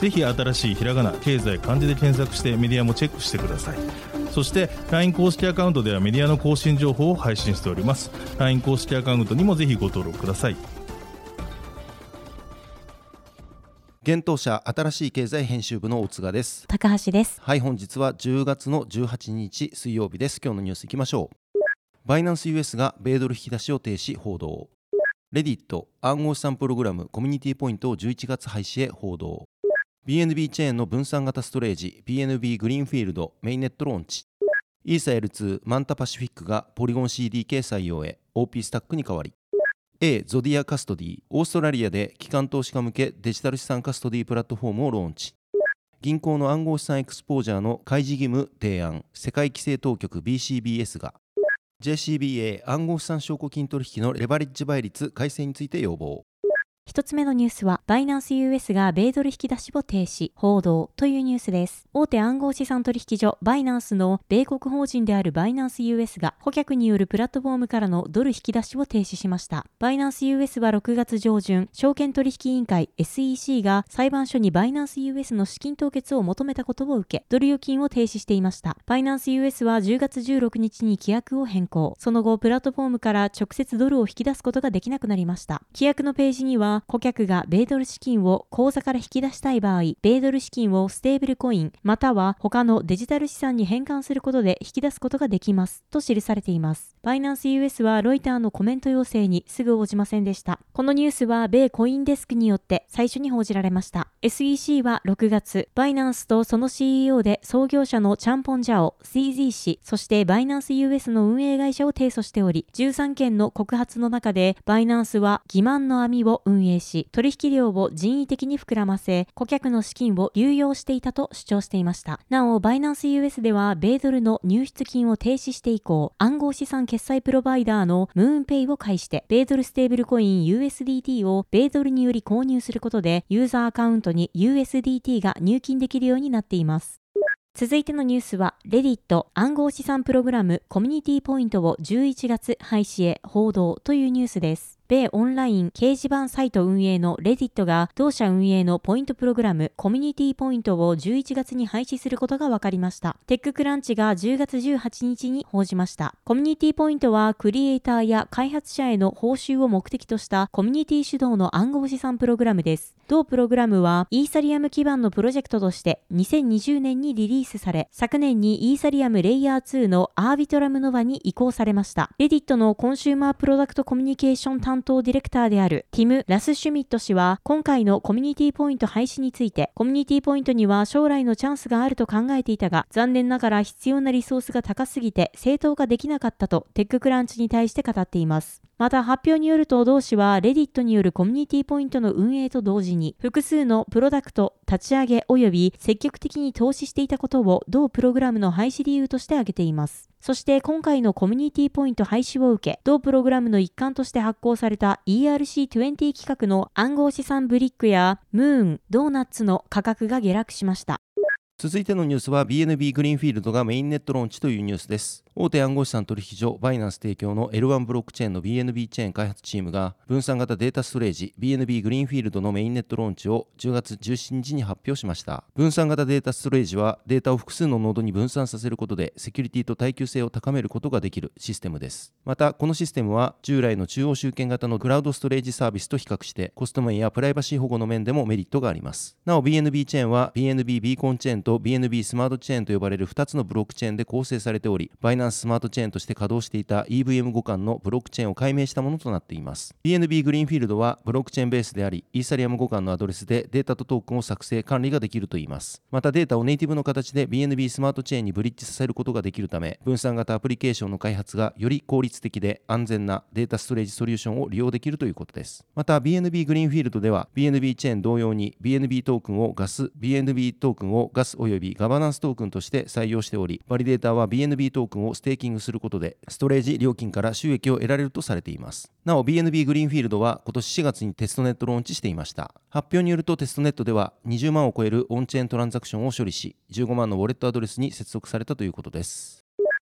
ぜひ新しいひらがな経済漢字で検索してメディアもチェックしてください。そして LINE 公式アカウントではメディアの更新情報を配信しております。LINE 公式アカウントにもぜひご登録ください。現当社新しい経済編集部の大塚です。高橋です。はい本日は10月の18日水曜日です。今日のニュースいきましょう。バイナンス US が米ドル引き出しを停止報道。レディット暗号資産プログラムコミュニティポイントを11月廃止へ報道 BNB チェーンの分散型ストレージ BNB グリーンフィールドメインネットローンチ。イーサ L2 マンタパシフィックがポリゴン CDK 採用へ OP スタックに変わり。A ゾディアカストディオーストラリアで機関投資家向けデジタル資産カストディプラットフォームをローンチ。銀行の暗号資産エクスポージャーの開示義務提案世界規制当局 BCBS が。JCBA 暗号資産証拠金取引のレバレッジ倍率改正について要望。一つ目のニュースは、バイナンス US が米ドル引き出しを停止、報道というニュースです。大手暗号資産取引所バイナンスの米国法人であるバイナンス US が顧客によるプラットフォームからのドル引き出しを停止しました。バイナンス US は6月上旬、証券取引委員会 SEC が裁判所にバイナンス US の資金凍結を求めたことを受け、ドル預金を停止していました。バイナンス US は10月16日に規約を変更。その後、プラットフォームから直接ドルを引き出すことができなくなりました。規約のページには、顧客が米ドル資金を口座から引き出したい場合、米ドル資金をステーブルコイン、または他のデジタル資産に変換することで引き出すことができます。と記されています。バイナンス US はロイターのコメント要請にすぐ応じませんでした。このニュースは米コインデスクによって最初に報じられました。SEC は6月、バイナンスとその CEO で創業者のチャンポンジャオ、CZ 氏、そしてバイナンス US の運営会社を提訴しており、13件の告発の中で、バイナンスは欺瞞の網を運営営し、取引量を人為的に膨らませ、顧客の資金を流用していたと主張していました。なお、バイナンス US では、米ドルの入出金を停止して以降、暗号資産決済プロバイダーのムーンペイを介して、米ドルステーブルコイン USDT を米ドルにより購入することで、ユーザーアカウントに USDT が入金できるようになっています。続いてのニュースは、レディット暗号資産プログラムコミュニティポイントを11月廃止へ報道というニュースです。米オンライン掲示板サイト運営のレディットが同社運営のポイントプログラムコミュニティポイントを11月に廃止することが分かりました。テッククランチが10月18日に報じました。コミュニティポイントはクリエイターや開発者への報酬を目的としたコミュニティ主導の暗号資産プログラムです。同プログラムはイーサリアム基盤のプロジェクトとして2020年にリリースされ、昨年にイーサリアムレイヤー2のアービトラムノバに移行されました。レディットのコンシューマープロダクトコミュニケーション担当ディレクターであるティム・ラスシュミット氏は今回のコミュニティポイント廃止についてコミュニティポイントには将来のチャンスがあると考えていたが残念ながら必要なリソースが高すぎて正当化できなかったとテッククランチに対して語っています。また発表によると同氏はレディットによるコミュニティポイントの運営と同時に複数のプロダクト立ち上げ及び積極的に投資していたことを同プログラムの廃止理由として挙げています。そして今回のコミュニティポイント廃止を受け、同プログラムの一環として発行された ERC20 企画の暗号資産ブリックやムーン、ドーナツの価格が下落しました。続いてのニュースは BNB グリーンフィールドがメインネットローンチというニュースです。大手暗号資産取引所バイナンス提供の L1 ブロックチェーンの BNB チェーン開発チームが分散型データストレージ BNB グリーンフィールドのメインネットローンチを10月17日に発表しました。分散型データストレージはデータを複数のノードに分散させることでセキュリティと耐久性を高めることができるシステムです。また、このシステムは従来の中央集権型のクラウドストレージサービスと比較してコスト面やプライバシー保護の面でもメリットがあります。なお BNB チェーンは BNB ビーコンチェーンと BNB スマートチェーンと呼ばれる2つのブロックチェーンで構成されており、バイナンススマートチェーンとして稼働していた EVM 互換のブロックチェーンを解明したものとなっています。BNB グリーンフィールドはブロックチェーンベースでありイーサリアム互換のアドレスでデータとトークンを作成管理ができるといいます。またデータをネイティブの形で BNB スマートチェーンにブリッジさせることができるため分散型アプリケーションの開発がより効率的で安全なデータストレージソリューションを利用できるということです。また BNB グリーンフィールドでは BNB チェーン同様に BNB トークンをガス BNB トークンをガス及びガバナンストークンとして採用しており、バリデータは BNB トークンをステーキングすることで、ストレージ料金から収益を得られるとされています。なお、BNB グリーンフィールドは今年4月にテストネットローンチしていました。発表によるとテストネットでは20万を超えるオンチェーントランザクションを処理し、15万のウォレットアドレスに接続されたということです。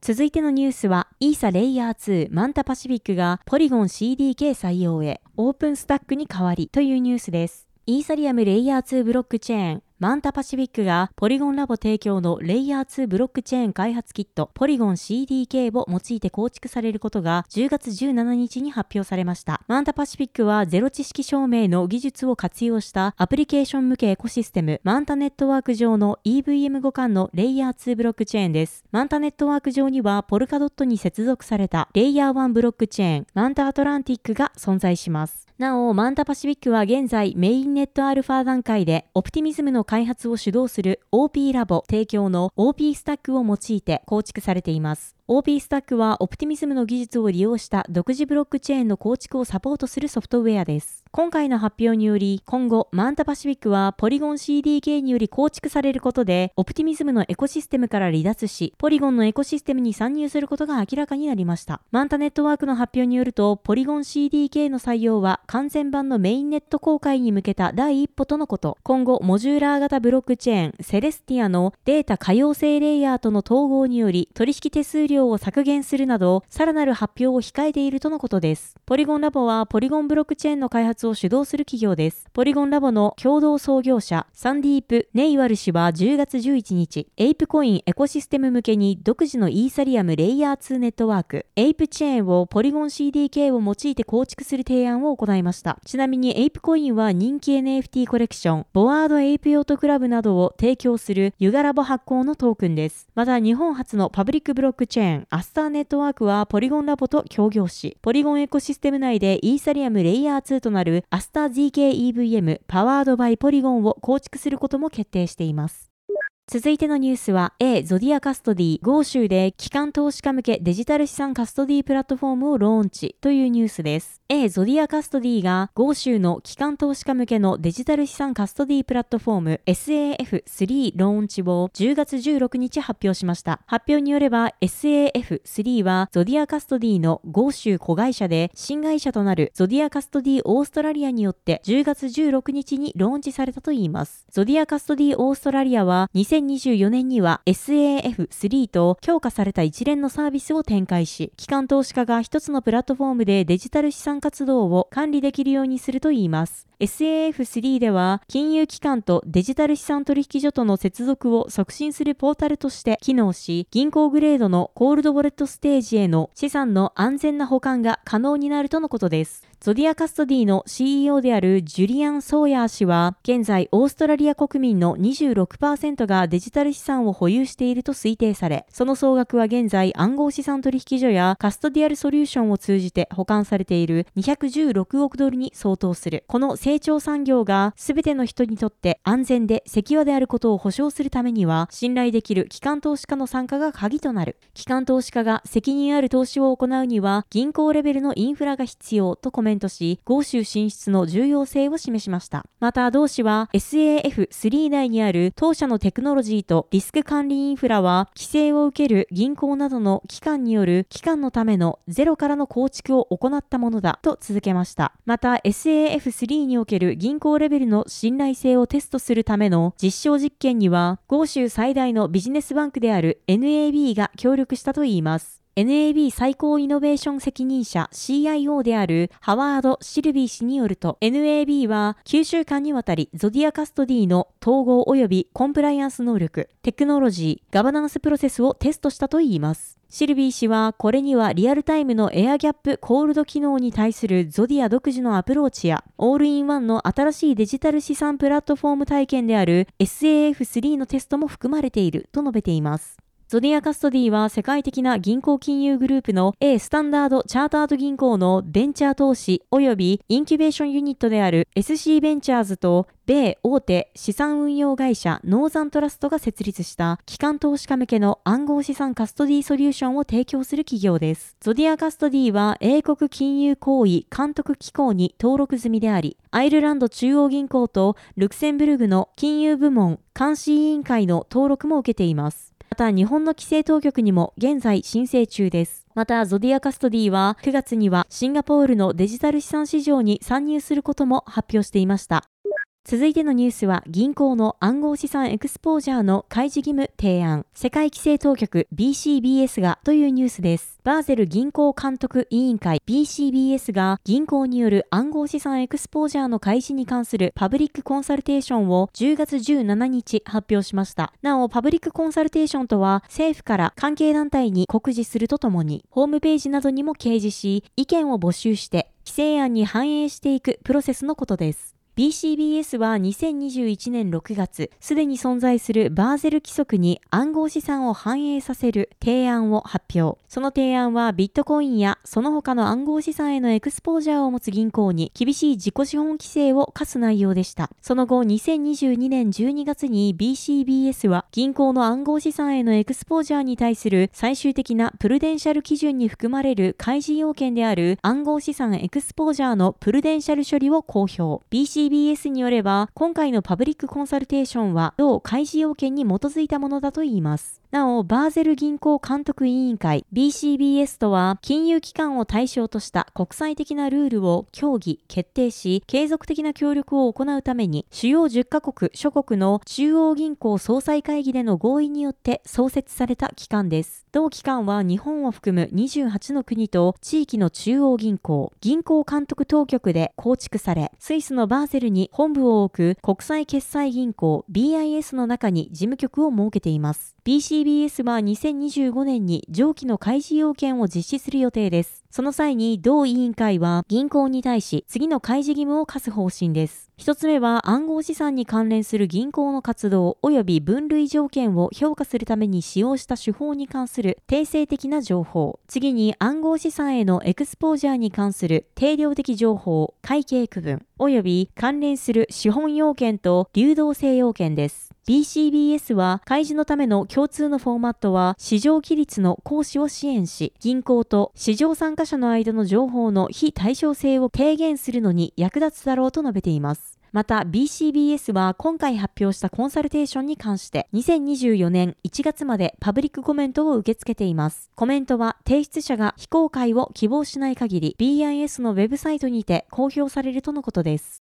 続いてのニュースは、イーサレイヤー2マンタパシフィックがポリゴン CDK 採用へオープンスタックに変わりというニュースです。イーサリアムレイヤー2ブロックチェーンマンタパシフィックがポリゴンラボ提供のレイヤー2ブロックチェーン開発キットポリゴン CDK を用いて構築されることが10月17日に発表されました。マンタパシフィックはゼロ知識証明の技術を活用したアプリケーション向けエコシステムマンタネットワーク上の EVM 互換のレイヤー2ブロックチェーンです。マンタネットワーク上にはポルカドットに接続されたレイヤー1ブロックチェーンマンタアトランティックが存在します。なお、マンタパシフィックは現在メインネットアルファ段階でオプティミズムの開発を主導する OP ラボ提供の OP スタックを用いて構築されています。OP スタックはオプティミズムの技術を利用した独自ブロックチェーンの構築をサポートするソフトウェアです。今回の発表により、今後、マンタパシフィックはポリゴン CDK により構築されることで、オプティミズムのエコシステムから離脱し、ポリゴンのエコシステムに参入することが明らかになりました。マンタネットワークの発表によると、ポリゴン CDK の採用は完全版のメインネット公開に向けた第一歩とのこと。今後、モジューラー型ブロックチェーン、セレスティアのデータ可用性レイヤーとの統合により、取引手数料を削減するなど、さらなる発表を控えているとのことです。ポリゴンラボはポリゴンブロックチェーンの開発を主導する企業です。ポリゴンラボの共同創業者、サンディープ・ネイワル氏は10月11日、エイプコインエコシステム向けに独自のイーサリアムレイヤー2ネットワーク、エイプチェーンをポリゴン CDK を用いて構築する提案を行いました。ちなみにエイプコインは人気 NFT コレクション、ボアードエイプヨットクラブなどを提供するユガラボ発行のトークンです。また日本初のパブリックブロックチェーン、アスターネットワークはポリゴンラボと協業し、ポリゴンエコシステムステム内でイーサリアムレイヤー2となるアスター ZK-EVM パワードバイポリゴンを構築することも決定しています。続いてのニュースは A ゾディアカストディ豪州で機関投資家向けデジタル資産カストディプラットフォームをローンチというニュースです。A ゾディアカストディが豪州の機関投資家向けのデジタル資産カストディプラットフォーム SAF3 ローンチを10月16日発表しました。発表によれば SAF3 はゾディアカストディの豪州子会社で新会社となるゾディアカストディオーストラリアによって10月16日にローンチされたといいます。ゾディアカストディオーストラリアは2024年には SAF3 と強化された一連のサービスを展開し、機関投資家が一つのプラットフォームでデジタル資産活動を管理できるようにするといいます。SAF3 では金融機関とデジタル資産取引所との接続を促進するポータルとして機能し、銀行グレードのコールドウォレットステージへの資産の安全な保管が可能になるとのことです。ゾディアカストディの CEO であるジュリアン・ソーヤー氏は、現在オーストラリア国民の26%がデジタル資産を保有していると推定され、その総額は現在暗号資産取引所やカストディアルソリューションを通じて保管されている216億ドルに相当する。この成長産業が全ての人にとって安全でセキュアであることを保証するためには、信頼できる機関投資家の参加が鍵となる。機関投資家が責任ある投資を行うには、銀行レベルのインフラが必要とコメントメントし、豪州進出の重要性を示しました。また、同氏は SAF3 内にある当社のテクノロジーとリスク管理インフラは、規制を受ける銀行などの機関による機関のためのゼロからの構築を行ったものだと続けました。また、SAF3 における銀行レベルの信頼性をテストするための実証実験には、豪州最大のビジネスバンクである NAB が協力したといいます。NAB 最高イノベーション責任者 CIO であるハワード・シルビー氏によると NAB は9週間にわたりゾディアカストディの統合及びコンプライアンス能力、テクノロジー、ガバナンスプロセスをテストしたといいます。シルビー氏はこれにはリアルタイムのエアギャップコールド機能に対するゾディア独自のアプローチやオールインワンの新しいデジタル資産プラットフォーム体験である SAF3 のテストも含まれていると述べています。ゾディアカストディは世界的な銀行金融グループの A スタンダードチャータード銀行のベンチャー投資及びインキュベーションユニットである SC ベンチャーズと米大手資産運用会社ノーザントラストが設立した機関投資家向けの暗号資産カストディソリューションを提供する企業です。ゾディアカストディは英国金融行為監督機構に登録済みであり、アイルランド中央銀行とルクセンブルグの金融部門監視委員会の登録も受けています。また日本の規制当局にも現在申請中です。また、ゾディアカストディは9月にはシンガポールのデジタル資産市場に参入することも発表していました。続いてのニュースは銀行の暗号資産エクスポージャーの開示義務提案。世界規制当局 BCBS がというニュースです。バーゼル銀行監督委員会 BCBS が銀行による暗号資産エクスポージャーの開示に関するパブリックコンサルテーションを10月17日発表しました。なお、パブリックコンサルテーションとは政府から関係団体に告示するとともに、ホームページなどにも掲示し、意見を募集して規制案に反映していくプロセスのことです。BCBS は2021年6月、すでに存在するバーゼル規則に暗号資産を反映させる提案を発表。その提案はビットコインやその他の暗号資産へのエクスポージャーを持つ銀行に厳しい自己資本規制を課す内容でした。その後、2022年12月に BCBS は銀行の暗号資産へのエクスポージャーに対する最終的なプルデンシャル基準に含まれる開示要件である暗号資産エクスポージャーのプルデンシャル処理を公表。BC TBS によれば、今回のパブリックコンサルテーションは、同開示要件に基づいたものだといいます。なお、バーゼル銀行監督委員会 BCBS とは、金融機関を対象とした国際的なルールを協議、決定し、継続的な協力を行うために、主要10カ国諸国の中央銀行総裁会議での合意によって創設された機関です。同機関は日本を含む28の国と地域の中央銀行、銀行監督当局で構築され、スイスのバーゼルに本部を置く国際決済銀行 BIS の中に事務局を設けています。BCBS は2025年に上記の開示要件を実施する予定です。その際に同委員会は銀行に対し次の開示義務を課す方針です。一つ目は暗号資産に関連する銀行の活動及び分類条件を評価するために使用した手法に関する定性的な情報。次に暗号資産へのエクスポージャーに関する定量的情報、会計区分及び関連する資本要件と流動性要件です。BCBS は開示のための共通のフォーマットは市場規律の行使を支援し、銀行と市場参加者の間の情報の非対称性を低減するのに役立つだろうと述べています。また BCBS は今回発表したコンサルテーションに関して2024年1月までパブリックコメントを受け付けています。コメントは提出者が非公開を希望しない限り BIS のウェブサイトにて公表されるとのことです。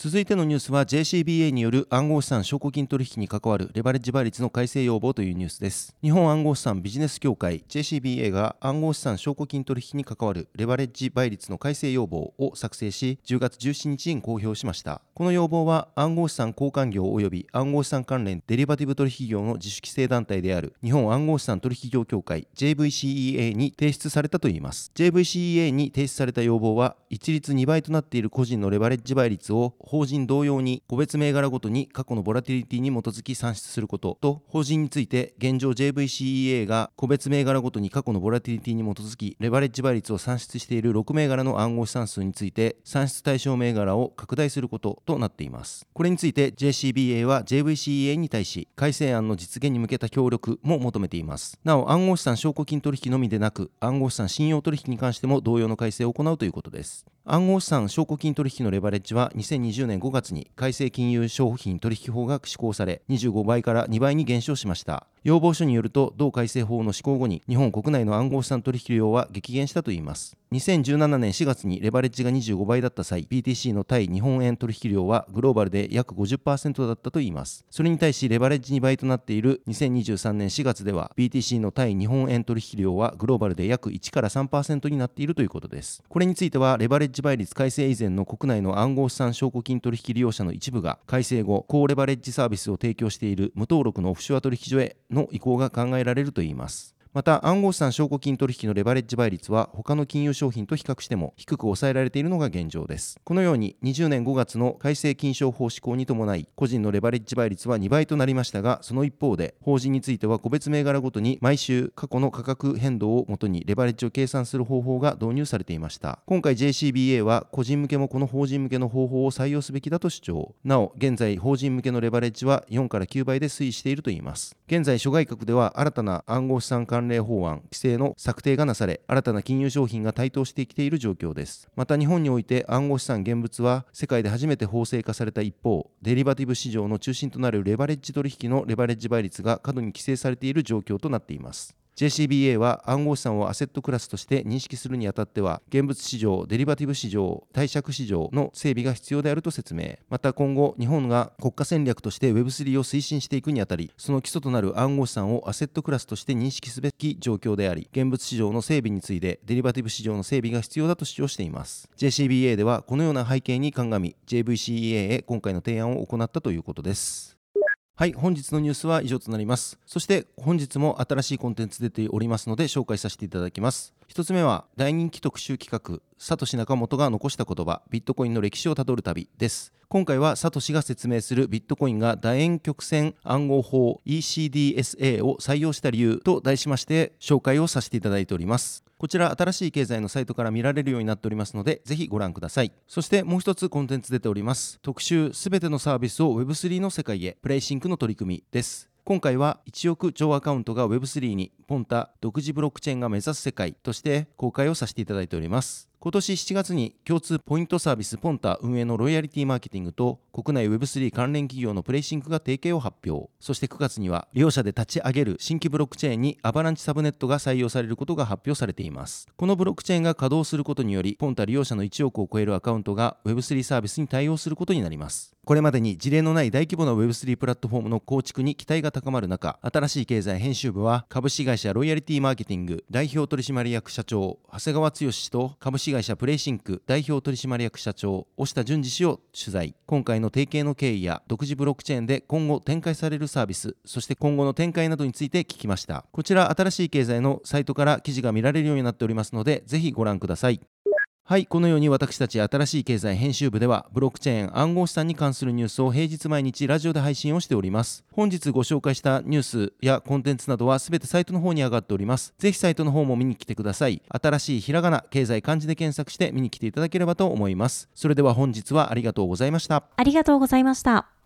続いてのニュースは JCBA による暗号資産証拠金取引に関わるレバレッジ倍率の改正要望というニュースです。日本暗号資産ビジネス協会 JCBA が暗号資産証拠金取引に関わるレバレッジ倍率の改正要望を作成し10月17日に公表しました。この要望は暗号資産交換業及び暗号資産関連デリバティブ取引業の自主規制団体である日本暗号資産取引業協会 JVCEA に提出されたといいます。JVCEA に提出された要望は一律2倍となっている個人のレバレッジ倍率を法人同様に個別銘柄ごとに過去のボラティリティに基づき算出することと法人について現状 JVCEA が個別銘柄ごとに過去のボラティリティに基づきレバレッジ倍率を算出している6銘柄の暗号資産数について算出対象銘柄を拡大することとなっています。これについて JCBA は JVCEA に対し改正案の実現に向けた協力も求めています。なお暗号資産証拠金取引のみでなく暗号資産信用取引に関しても同様の改正を行うということです。暗号資産証拠金取引のレバレッジは2020年5月に改正金融商品取引法が施行され25倍から2倍に減少しました。要望書によると同改正法の施行後に日本国内の暗号資産取引量は激減したといいます。2017年4月にレバレッジが25倍だった際 BTC の対日本円取引量はグローバルで約50%だったといいます。それに対しレバレッジ2倍となっている2023年4月では BTC の対日本円取引量はグローバルで約1から3%になっているということです。これについてはレバレッジ倍率改正以前の国内の暗号資産証拠金取引利用者の一部が改正後高レバレッジサービスを提供している無登録のオフショア取引所への移行が考えられるといいます。また暗号資産証拠金取引のレバレッジ倍率は他の金融商品と比較しても低く抑えられているのが現状です。このように20年5月の改正金商法施行に伴い個人のレバレッジ倍率は2倍となりましたがその一方で法人については個別銘柄ごとに毎週過去の価格変動をもとにレバレッジを計算する方法が導入されていました。今回 JCBA は個人向けもこの法人向けの方法を採用すべきだと主張。なお現在法人向けのレバレッジは4から9倍で推移しているといいます。現在諸外国では新たな暗号資産関連法案規制の策定がなされ新たな金融商品が台頭してきている状況です。また日本において暗号資産現物は世界で初めて法制化された一方デリバティブ市場の中心となるレバレッジ取引のレバレッジ倍率が過度に規制されている状況となっています。JCBA は暗号資産をアセットクラスとして認識するにあたっては現物市場、デリバティブ市場、貸借市場の整備が必要であると説明。また今後日本が国家戦略として Web3 を推進していくにあたりその基礎となる暗号資産をアセットクラスとして認識すべき状況であり現物市場の整備についてデリバティブ市場の整備が必要だと主張しています。JCBA ではこのような背景に鑑み JVCEA へ今回の提案を行ったということです。はい本日のニュースは以上となります。そして本日も新しいコンテンツ出ておりますので紹介させていただきます。一つ目は大人気特集企画サトシ仲本が残した言葉ビットコインの歴史をたどる旅です。今回はサトシが説明するビットコインが楕円曲線暗号法 ECDSA を採用した理由と題しまして紹介をさせていただいております。こちら新しい経済のサイトから見られるようになっておりますのでぜひご覧ください。そしてもう一つコンテンツ出ております。特集すべてのサービスを Web3 の世界へプレイシンクの取り組みです。今回は1億超アカウントが Web3 にポンタ独自ブロックチェーンが目指す世界として公開をさせていただいております。今年7月に共通ポイントサービスポンタ運営のロイヤリティマーケティングと国内 Web3 関連企業のプレイシンクが提携を発表。そして9月には利用者で立ち上げる新規ブロックチェーンにアバランチサブネットが採用されることが発表されています。このブロックチェーンが稼働することによりポンタ利用者の1億を超えるアカウントが Web3 サービスに対応することになります。これまでに事例のない大規模な Web3 プラットフォームの構築に期待が高まる中新しい経済編集部は株式会社ロイヤリティマーケティング代表取締役社長長谷川剛氏と株式会社プレイシンク代表取締役社長押田淳二氏を取材。今回の提携の経緯や独自ブロックチェーンで今後展開されるサービスそして今後の展開などについて聞きました。こちら新しい経済のサイトから記事が見られるようになっておりますのでぜひご覧ください。はいこのように私たち新しい経済編集部ではブロックチェーン暗号資産に関するニュースを平日毎日ラジオで配信をしております。本日ご紹介したニュースやコンテンツなどはすべてサイトの方に上がっておりますぜひサイトの方も見に来てください。新しいひらがな経済漢字で検索して見に来ていただければと思います。それでは本日はありがとうございました。ありがとうございました。